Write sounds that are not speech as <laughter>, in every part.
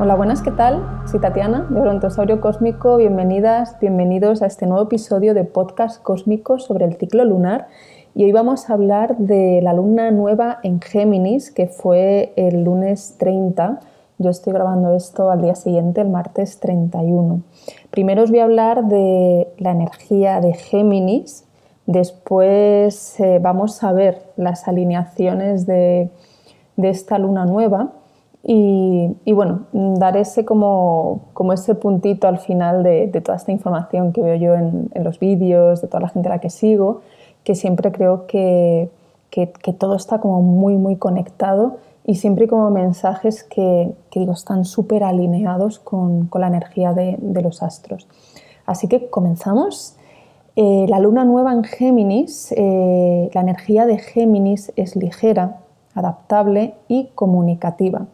Hola, buenas, ¿qué tal? Soy Tatiana de Brontosaurio Cósmico. Bienvenidas, bienvenidos a este nuevo episodio de podcast cósmico sobre el ciclo lunar. Y hoy vamos a hablar de la luna nueva en Géminis, que fue el lunes 30. Yo estoy grabando esto al día siguiente, el martes 31. Primero os voy a hablar de la energía de Géminis. Después eh, vamos a ver las alineaciones de, esta luna nueva. Y, bueno, dar ese como, ese puntito al final de, toda esta información que veo yo en, los vídeos, de toda la gente a la que sigo, que siempre creo que, todo está como muy, muy conectado y siempre como mensajes que, digo están súper alineados con, la energía de, los astros. Así que comenzamos. Eh, la luna nueva en Géminis, eh, la energía de Géminis es ligera, adaptable y comunicativa.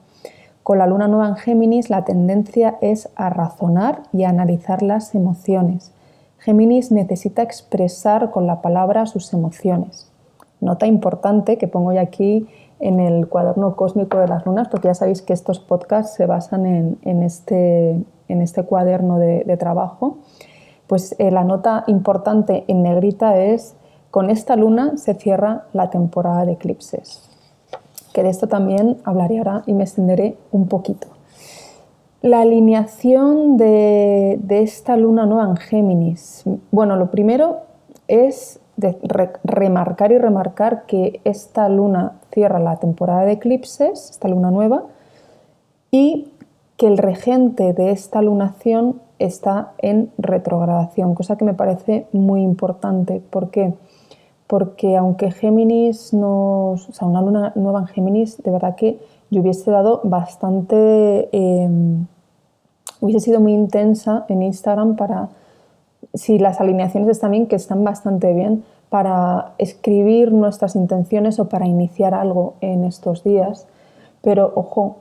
Con la luna nueva en Géminis la tendencia es a razonar y a analizar las emociones. Géminis necesita expresar con la palabra sus emociones. Nota importante que pongo ya aquí en el cuaderno cósmico de las lunas, porque ya sabéis que estos podcasts se basan en, este, este, cuaderno de, trabajo. Pues eh, la nota importante en negrita es, con esta luna se cierra la temporada de eclipses que de esto también hablaré ahora y me extenderé un poquito. La alineación de, esta luna nueva en Géminis. Bueno, lo primero es remarcar y remarcar que esta luna cierra la temporada de eclipses, esta luna nueva, y que el regente de esta lunación está en retrogradación, cosa que me parece muy importante. ¿Por qué? porque aunque Géminis nos, o sea, una luna nueva en Géminis, de verdad que yo hubiese dado bastante, em, hubiese sido muy intensa en Instagram para, si las alineaciones están bien, que están bastante bien, para escribir nuestras intenciones o para iniciar algo en estos días. Pero ojo,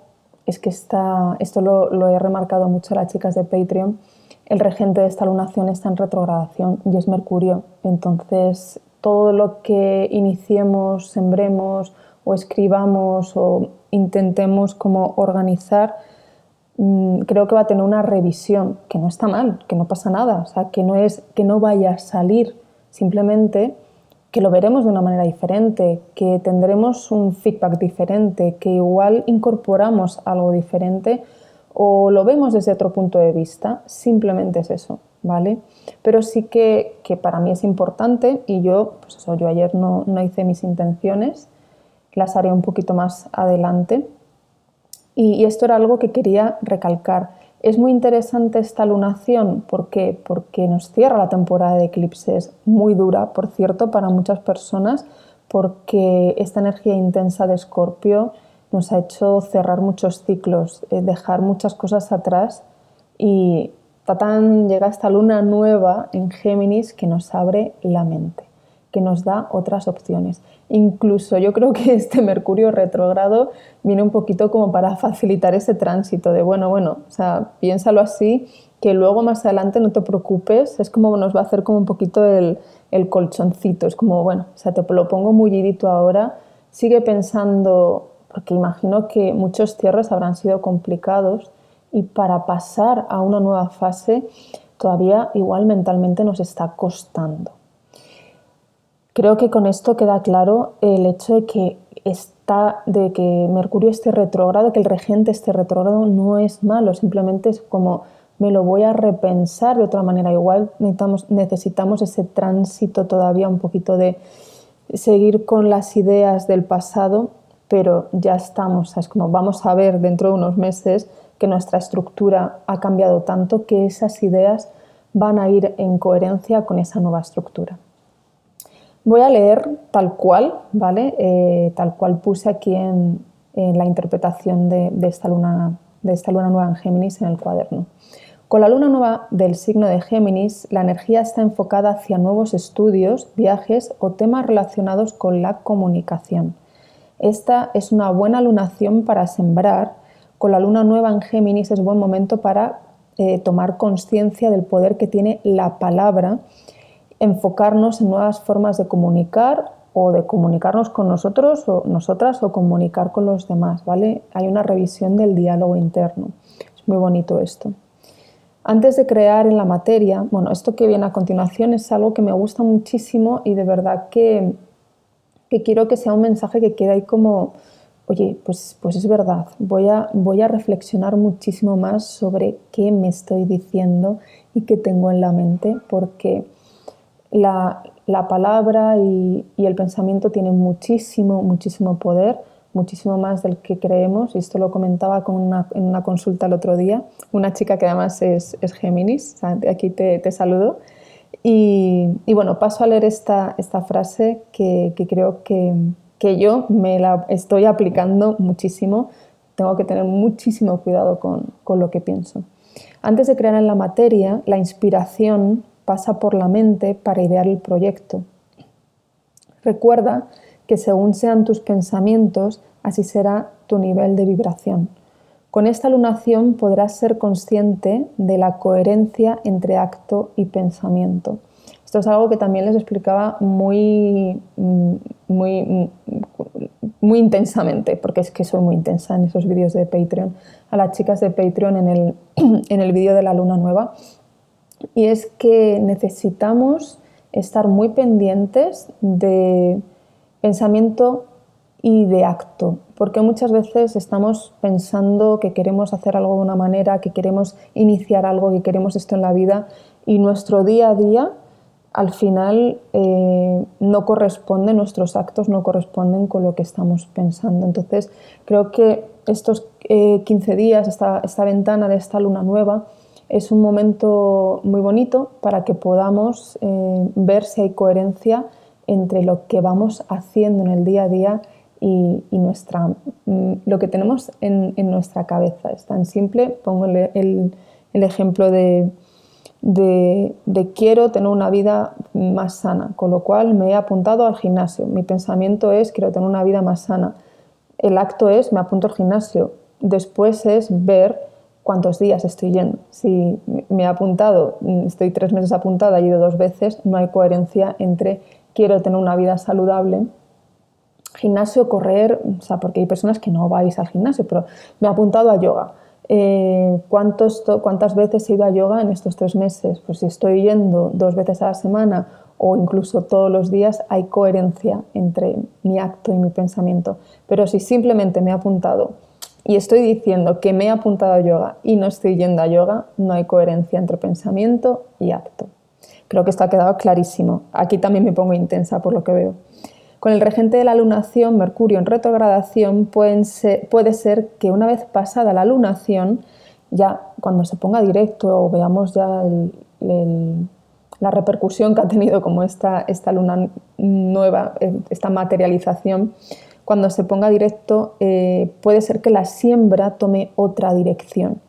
es que está, esto lo, lo he remarcado mucho a las chicas de Patreon, el regente de esta lunación está en retrogradación y es Mercurio. Entonces todo lo que iniciemos, sembremos o escribamos o intentemos como organizar, mm, creo que va a tener una revisión, que no está mal, que no pasa nada, o sea, que no es que no vaya a salir, simplemente que lo veremos de una manera diferente, que tendremos un feedback diferente, que igual incorporamos algo diferente o lo vemos desde otro punto de vista, simplemente es eso. ¿Vale? Pero sí que, para mí es importante y yo, pues eso, yo ayer no, hice mis intenciones, las haré un poquito más adelante. Y, esto era algo que quería recalcar. Es muy interesante esta lunación, ¿por qué? Porque nos cierra la temporada de eclipses, muy dura, por cierto, para muchas personas, porque esta energía intensa de Escorpio nos ha hecho cerrar muchos ciclos, eh, dejar muchas cosas atrás y, Tatán llega esta luna nueva en Géminis que nos abre la mente, que nos da otras opciones. Incluso yo creo que este <laughs> Mercurio retrógrado viene un poquito como para facilitar ese tránsito de, bueno, bueno, o sea, piénsalo así, que luego más adelante no te preocupes, es como nos va a hacer como un poquito el, el colchoncito, es como, bueno, o sea, te lo pongo mullidito ahora, sigue pensando, porque imagino que muchos cierres habrán sido complicados, y para pasar a una nueva fase todavía igual mentalmente nos está costando. Creo que con esto queda claro el hecho de que está de que Mercurio esté retrógrado, que el regente esté retrógrado no es malo, simplemente es como me lo voy a repensar de otra manera. Igual necesitamos, necesitamos ese tránsito todavía un poquito de seguir con las ideas del pasado, pero ya estamos, es como vamos a ver dentro de unos meses que nuestra estructura ha cambiado tanto que esas ideas van a ir en coherencia con esa nueva estructura. Voy a leer tal cual, ¿vale? Eh, tal cual puse aquí en, la interpretación de, esta luna, de esta luna nueva en Géminis en el cuaderno. Con la luna nueva del signo de Géminis, la energía está enfocada hacia nuevos estudios, viajes o temas relacionados con la comunicación. Esta es una buena lunación para sembrar con la luna nueva en Géminis es buen momento para eh, tomar conciencia del poder que tiene la palabra, enfocarnos en nuevas formas de comunicar o de comunicarnos con nosotros o nosotras o comunicar con los demás, ¿vale? Hay una revisión del diálogo interno. muy bonito esto. Antes de crear en la materia, bueno, esto que viene a continuación es algo que me gusta muchísimo y de verdad que, que quiero que sea un mensaje que quede ahí como, oye, pues, pues es verdad, voy a, voy a reflexionar muchísimo más sobre qué me estoy diciendo y qué tengo en la mente, porque la, la palabra y, y, el pensamiento tienen muchísimo, muchísimo poder, muchísimo más del que creemos, y esto lo comentaba con una, en una consulta el otro día, una chica que además es, es Géminis, aquí te, te saludo, y, bueno, paso a leer esta, esta frase que, que creo que, que yo me la estoy aplicando muchísimo, tengo que tener muchísimo cuidado con, con lo que pienso. Antes de crear en la materia, la inspiración pasa por la mente para idear el proyecto. Recuerda que según sean tus pensamientos, así será tu nivel de vibración. Con esta lunación podrás ser consciente de la coherencia entre acto y pensamiento. Esto es algo que también les explicaba muy, mm, muy, mm, muy intensamente, porque es que soy muy intensa en esos vídeos de Patreon, a las chicas de Patreon en el, <clears throat> en el vídeo de la luna nueva. Y es que necesitamos estar muy pendientes de pensamiento y de acto, porque muchas veces estamos pensando que queremos hacer algo de una manera, que queremos iniciar algo, que queremos esto en la vida y nuestro día a día al final eh, no corresponde, nuestros actos no corresponden con lo que estamos pensando. Entonces, creo que estos 15 eh, días, esta, esta, ventana de esta luna nueva, es un momento muy bonito para que podamos eh, ver si hay coherencia entre lo que vamos haciendo en el día a día y, nuestra, mm, lo que tenemos en, nuestra cabeza. Es tan simple, pongo el ejemplo de de, quiero tener una vida más sana, con lo cual me he apuntado al gimnasio. Mi pensamiento es quiero tener una vida más sana. El acto es me apunto al gimnasio. Después es ver cuántos días estoy yendo. Si me he apuntado, estoy tres meses apuntada, he ido dos veces, no hay coherencia entre quiero tener una vida saludable. Gimnasio, correr, o sea, porque hay personas que no vais al gimnasio, pero me he apuntado a yoga eh, ¿cuántas veces he ido a yoga en estos tres meses? Pues si estoy yendo dos veces a la semana o incluso todos los días, hay coherencia entre mi acto y mi pensamiento. Pero si simplemente me he apuntado y estoy diciendo que me he apuntado a yoga y no estoy yendo a yoga, no hay coherencia entre pensamiento y acto. Creo que esto ha quedado clarísimo. Aquí también me pongo intensa por lo que veo. Con el regente de la lunación, Mercurio en retrogradación, puede ser que una vez pasada la lunación, ya cuando se ponga directo o veamos ya la repercusión que ha tenido como esta, esta luna nueva, eh, esta materialización, cuando se ponga directo eh, puede ser que la siembra tome otra dirección.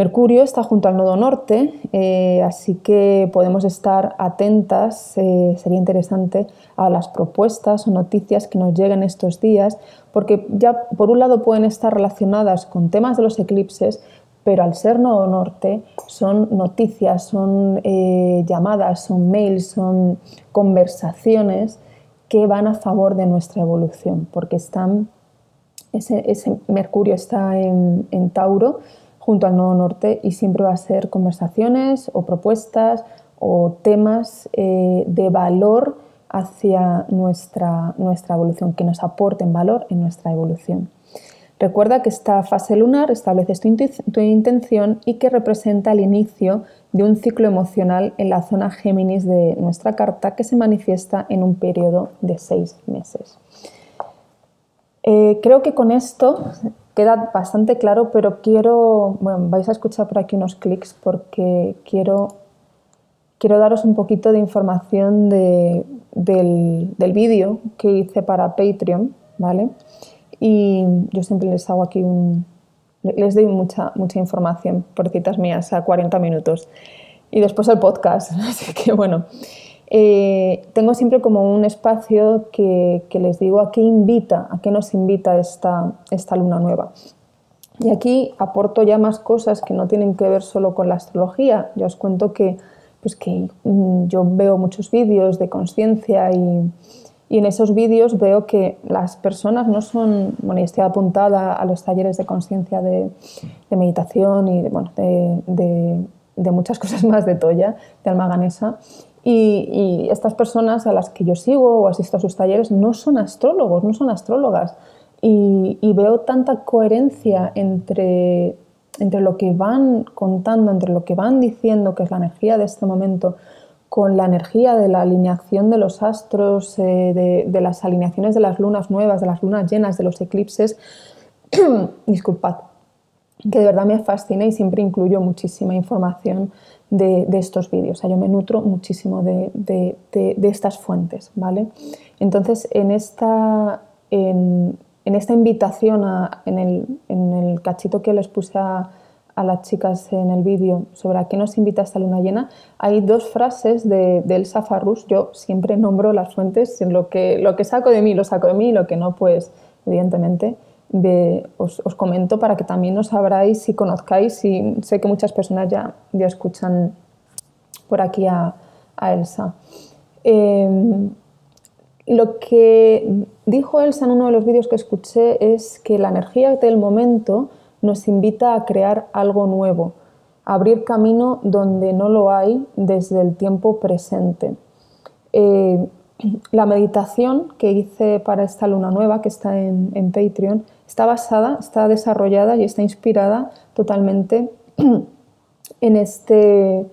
Mercurio está junto al nodo norte, eh, así que podemos estar atentas, eh, sería interesante, a las propuestas o noticias que nos lleguen estos días, porque ya por un lado pueden estar relacionadas con temas de los eclipses, pero al ser nodo norte son noticias, son eh, llamadas, son mails, son conversaciones que van a favor de nuestra evolución, porque están, ese, Mercurio está en Tauro, junto al Nodo Norte y siempre va a ser conversaciones o propuestas o temas eh, de valor hacia nuestra, nuestra evolución, que nos aporten valor en nuestra evolución. Recuerda que esta fase lunar establece tu, intención y que representa el inicio de un ciclo emocional en la zona Géminis de nuestra carta que se manifiesta en un periodo de seis meses. Eh, creo que con esto queda bastante claro, pero quiero, bueno, vais a escuchar por aquí unos clics porque quiero, quiero daros un poquito de información del, del vídeo que hice para Patreon, ¿vale? Y yo siempre les hago aquí un... Les doy mucha, mucha información por citas mías a 40 minutos. Y después el podcast, <laughs> así que bueno... Eh, tengo siempre como un espacio que, les digo a qué invita, a qué nos invita esta, esta luna nueva. Y aquí aporto ya más cosas que no tienen que ver solo con la astrología. Ya os cuento que, pues que mm, yo veo muchos vídeos de conciencia y, Y en esos vídeos veo que las personas no son, bueno, y estoy apuntada a los talleres de conciencia de, meditación y de, bueno, de, de, muchas <laughs> cosas más de Toya, de Alma Ganesa. Y, estas personas a las que yo sigo o asisto a sus talleres no son astrólogos, no son astrólogas. Y, y veo tanta coherencia entre entre lo que van contando, entre lo que van diciendo, que es la energía de este momento, con la energía de la alineación de los astros, eh, de, las alineaciones de las lunas nuevas, de las lunas llenas, de los eclipses, <clears throat> disculpad, que de verdad me fascina y siempre incluyo muchísima información de, estos vídeos. O sea, yo me nutro muchísimo de, de, estas fuentes, ¿vale? Entonces, en esta, en, en esta invitación, en, el, cachito que les puse a, las chicas en el vídeo sobre a qué nos invita esta luna llena, hay dos frases de, Elsa Farrus. Yo siempre nombro las fuentes, lo que, lo que saco de mí lo saco de mí, lo que no, pues evidentemente os, comento para que también os sabráis y conozcáis. Y sé que muchas personas ya, ya escuchan por aquí a, Elsa. Eh, lo que dijo Elsa en uno de los vídeos que escuché es que la energía del momento nos invita a crear algo nuevo, a abrir camino donde no lo hay desde el tiempo presente. Eh, <clears throat> la meditación que hice para esta luna nueva, que está en, Patreon, está basada, está desarrollada y está inspirada totalmente <clears throat> en, este,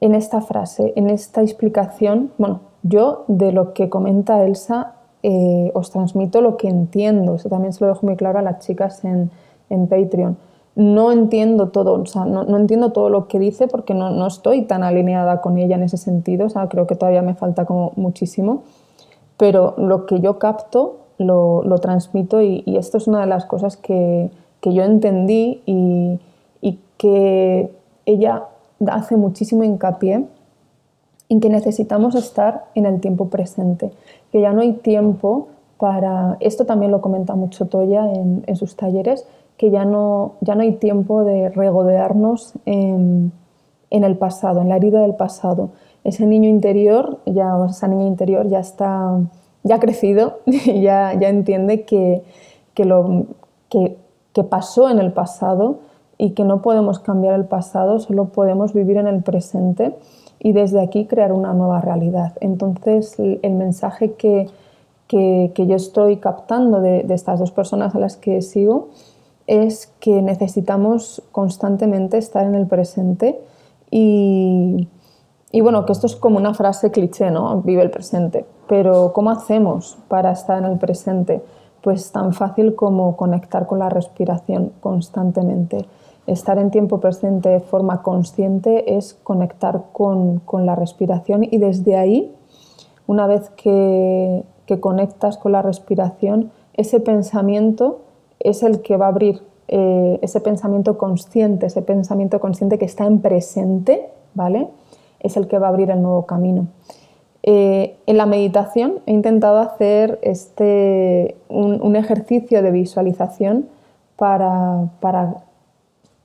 en esta frase, en esta explicación, bueno, yo, de lo que comenta Elsa, eh, os transmito lo que entiendo. Eso también se lo dejo muy claro a las chicas en, Patreon. No entiendo todo, o sea, no, entiendo todo lo que dice porque no, estoy tan alineada con ella en ese sentido. O sea, creo que todavía me falta como muchísimo. Pero lo que yo capto lo, transmito y, esto es una de las cosas que, yo entendí y, y que ella hace muchísimo hincapié en que necesitamos estar en el tiempo presente, que ya no hay tiempo para, esto también lo comenta mucho Toya en, sus talleres, que ya no, ya no hay tiempo de regodearnos en, el pasado, en la herida del pasado. Ese niño interior, ya, esa niña interior ya está, ya ha crecido, <laughs> ya, ya entiende que, que lo, que, que pasó en el pasado y que no podemos cambiar el pasado, solo podemos vivir en el presente y desde aquí crear una nueva realidad. Entonces, el mensaje que, que, yo estoy captando de, estas dos personas a las que sigo es que necesitamos constantemente estar en el presente y, y bueno, que esto es como una frase cliché, ¿no? Vive el presente. Pero ¿cómo hacemos para estar en el presente? Pues tan fácil como conectar con la respiración constantemente estar en tiempo presente de forma consciente es conectar con, la respiración y desde ahí, una vez que, conectas con la respiración, ese pensamiento es el que va a abrir eh, ese pensamiento consciente, ese pensamiento consciente que está en presente, ¿vale? Es el que va a abrir el nuevo camino. Eh, en la meditación he intentado hacer este, un, ejercicio de visualización para, para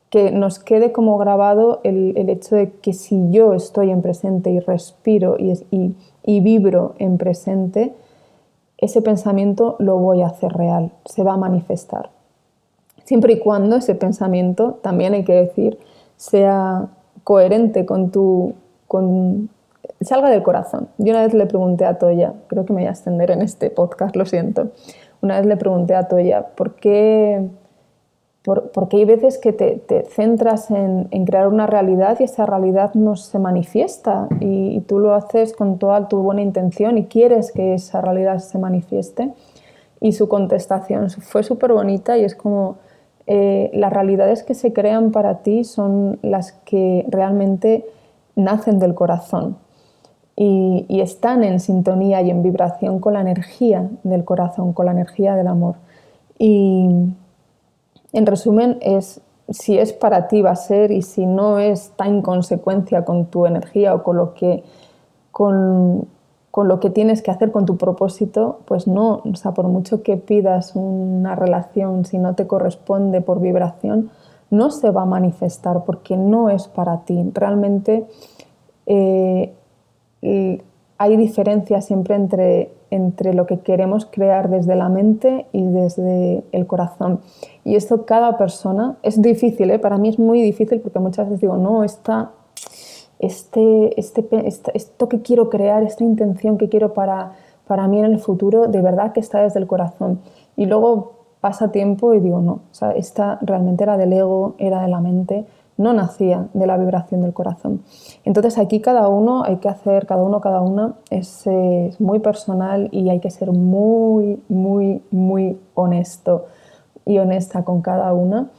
que nos quede como grabado el, hecho de que si yo estoy en presente y respiro y, y, vibro en presente, ese pensamiento lo voy a hacer real, se va a manifestar. Siempre y cuando ese pensamiento, también hay que decir, sea coherente con tu... Salga del corazón. Yo una vez le pregunté a Toya, creo que me voy a extender en este podcast, lo siento. Una vez le pregunté a Toya, ¿por qué porque hay veces que te, centras en, crear una realidad y esa realidad no se manifiesta y, tú lo haces con toda tu buena intención y quieres que esa realidad se manifieste. Y su contestación fue súper bonita y es como eh, las realidades que se crean para ti son las que realmente nacen del corazón y, están en sintonía y en vibración con la energía del corazón, con la energía del amor. Y, en resumen, es si es para ti va a ser y si no está en consecuencia con tu energía o con lo que, con, lo que tienes que hacer con tu propósito, pues no, o sea, por mucho que pidas una relación, si no te corresponde por vibración, no se va a manifestar porque no es para ti. Realmente eh, hay diferencia siempre entre, entre lo que queremos crear desde la mente y desde el corazón. Y esto cada persona es difícil, ¿eh? para mí es muy difícil porque muchas veces digo, no, esta, este, este, esto que quiero crear, esta intención que quiero para, para mí en el futuro, de verdad que está desde el corazón. Y luego pasa tiempo y digo, no, o sea, esta realmente era del ego, era de la mente no nacía de la vibración del corazón. Entonces aquí cada uno hay que hacer, cada uno, cada una es, muy personal y hay que ser muy, muy, muy honesto y honesta con cada una.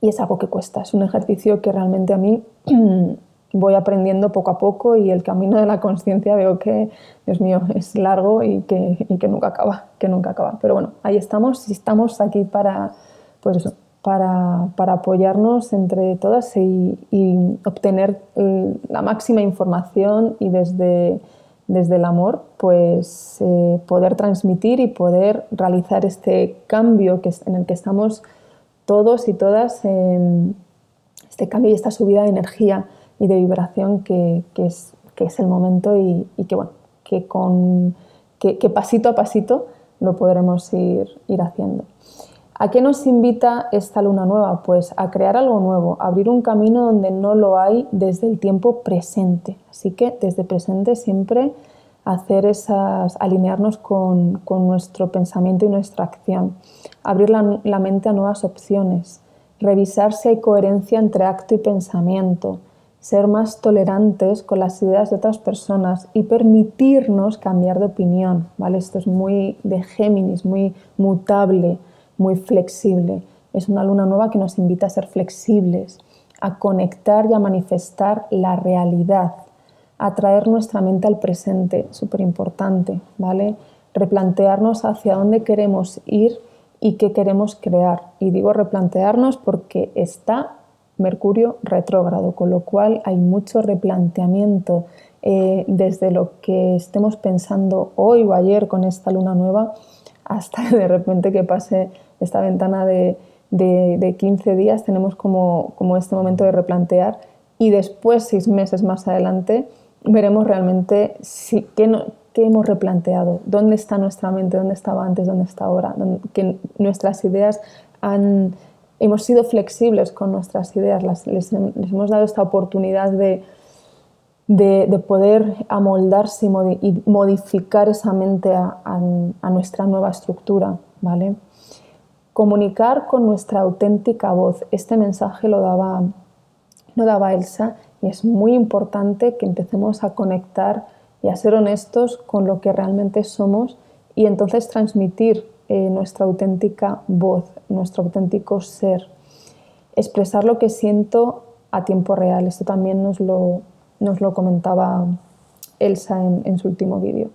Y es algo que cuesta, es un ejercicio que realmente a mí <clears throat> voy aprendiendo poco a poco y el camino de la conciencia veo que, Dios mío, es largo y que, y que nunca acaba, que nunca acaba. Pero bueno, ahí estamos y estamos aquí para, pues eso, para, apoyarnos entre todas y, obtener eh, la máxima información y desde, desde el amor, pues eh, poder transmitir y poder realizar este cambio que, en el que estamos todos y todas, este cambio y esta subida de energía y de vibración que, es, que es, el momento y, que, bueno, que, con, que, pasito a pasito lo podremos ir, ir haciendo. ¿A qué nos invita esta luna nueva? Pues a crear algo nuevo, abrir un camino donde no lo hay desde el tiempo presente. Así que desde presente siempre hacer esas, alinearnos con, nuestro pensamiento y nuestra acción, abrir la, la mente a nuevas opciones, revisar si hay coherencia entre acto y pensamiento, ser más tolerantes con las ideas de otras personas y permitirnos cambiar de opinión. ¿vale? Esto es muy de Géminis, muy mutable muy flexible. Es una luna nueva que nos invita a ser flexibles, a conectar y a manifestar la realidad, a traer nuestra mente al presente, súper importante, ¿vale? Replantearnos hacia dónde queremos ir y qué queremos crear. Y digo replantearnos porque está Mercurio retrógrado, con lo cual hay mucho replanteamiento eh, desde lo que estemos pensando hoy o ayer con esta luna nueva hasta <laughs> de repente que pase esta ventana de, de, 15 días tenemos como, este momento de replantear. Y después, seis meses más adelante, veremos realmente si, qué hemos replanteado, dónde está nuestra mente, dónde estaba antes, dónde está ahora, que nuestras ideas han, hemos sido flexibles con nuestras ideas, les, hemos dado esta oportunidad de, de, de poder amoldarse y, modificar esa mente a, nuestra nueva estructura, ¿vale? comunicar con nuestra auténtica voz. Este mensaje lo daba, lo daba Elsa y es muy importante que empecemos a conectar y a ser honestos con lo que realmente somos y entonces transmitir eh, nuestra auténtica voz, nuestro auténtico ser. Expresar lo que siento a tiempo real. Esto también nos lo, nos lo comentaba Elsa en, su último vídeo.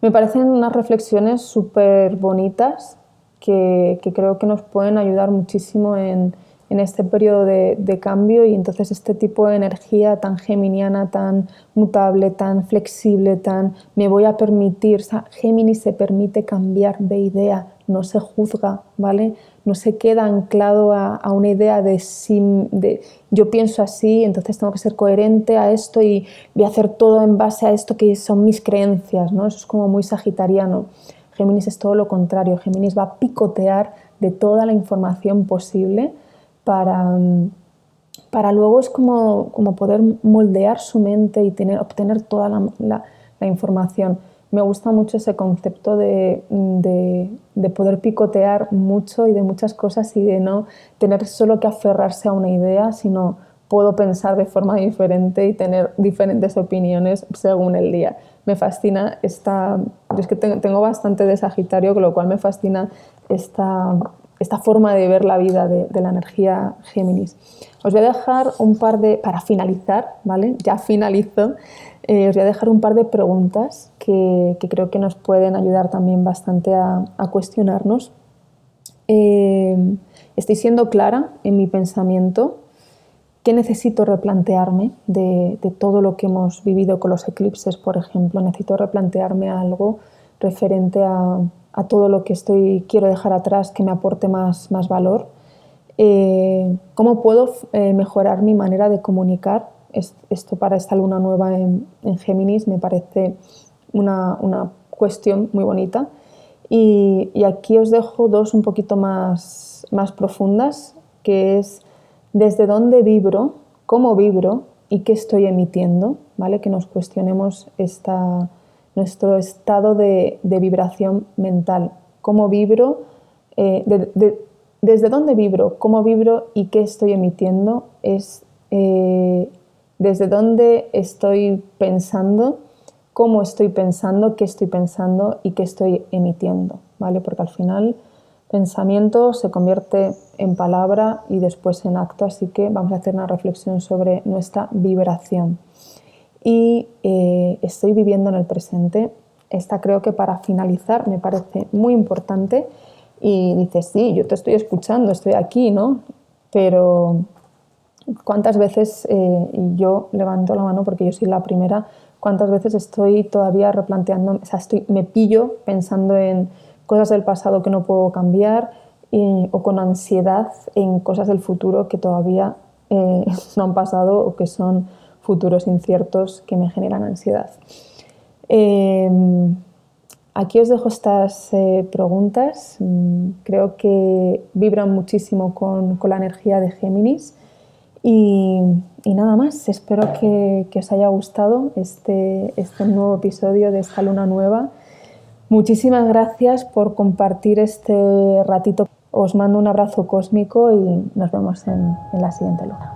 Me parecen unas reflexiones súper bonitas que, creo que nos pueden ayudar muchísimo en, en este periodo de, de, cambio y entonces este tipo de energía tan geminiana, tan mutable, tan flexible, tan me voy a permitir, o sea, Géminis se permite cambiar de idea, no se juzga, ¿vale? No se queda anclado a, a una idea de, de yo pienso así, entonces tengo que ser coherente a esto y voy a hacer todo en base a esto que son mis creencias, ¿no? Eso es como muy sagitariano. Géminis es todo lo contrario. Géminis va a picotear de toda la información posible para, para luego es como, como poder moldear su mente y tener, obtener toda la, información. Me gusta mucho ese concepto de, de, de, poder picotear mucho y de muchas cosas y de no tener solo que aferrarse a una idea, sino puedo pensar de forma diferente y tener diferentes opiniones según el día. Me fascina esta, es que tengo bastante de Sagitario, con lo cual me fascina esta, esta forma de ver la vida de, la energía Géminis. Os voy a dejar un par de, para finalizar, ¿vale? Ya finalizo, eh, os voy a dejar un par de preguntas que, creo que nos pueden ayudar también bastante a, cuestionarnos. Eh, estoy siendo clara en mi pensamiento ¿Qué necesito replantearme de, todo lo que hemos vivido con los eclipses, por ejemplo? Necesito replantearme algo referente a, todo lo que estoy, quiero dejar atrás que me aporte más, más valor. Eh, ¿Cómo puedo eh, mejorar mi manera de comunicar esto para esta luna nueva en, Géminis me parece una, cuestión muy bonita. Y, aquí os dejo dos un poquito más, más profundas, que es desde dónde vibro, cómo vibro y qué estoy emitiendo, ¿vale? Que nos cuestionemos esta, nuestro estado de, vibración mental, cómo vibro, eh, desde dónde vibro, cómo vibro y qué estoy emitiendo, es eh, desde dónde estoy pensando, cómo estoy pensando, qué estoy pensando y qué estoy emitiendo, ¿vale? Porque al final pensamiento se convierte en palabra y después en acto, así que vamos a hacer una reflexión sobre nuestra vibración. Y eh, estoy viviendo en el presente. Esta creo que para finalizar me parece muy importante y dices, sí, yo te estoy escuchando, estoy aquí, ¿no? Pero ¿cuántas veces, eh, y yo levanto la mano porque yo soy la primera, cuántas veces estoy todavía replanteando, o sea, estoy, me pillo pensando en cosas del pasado que no puedo cambiar o con ansiedad en cosas del futuro que todavía eh, <laughs> no han pasado o que son futuros inciertos que me generan ansiedad. Em, aquí os dejo estas eh, preguntas. Mm, creo que vibran muchísimo con, con la energía de Géminis. Y, nada más, espero que, os haya gustado este, este nuevo episodio de esta luna nueva Muchísimas gracias por compartir este ratito. Os mando un abrazo cósmico y nos vemos en la siguiente luna.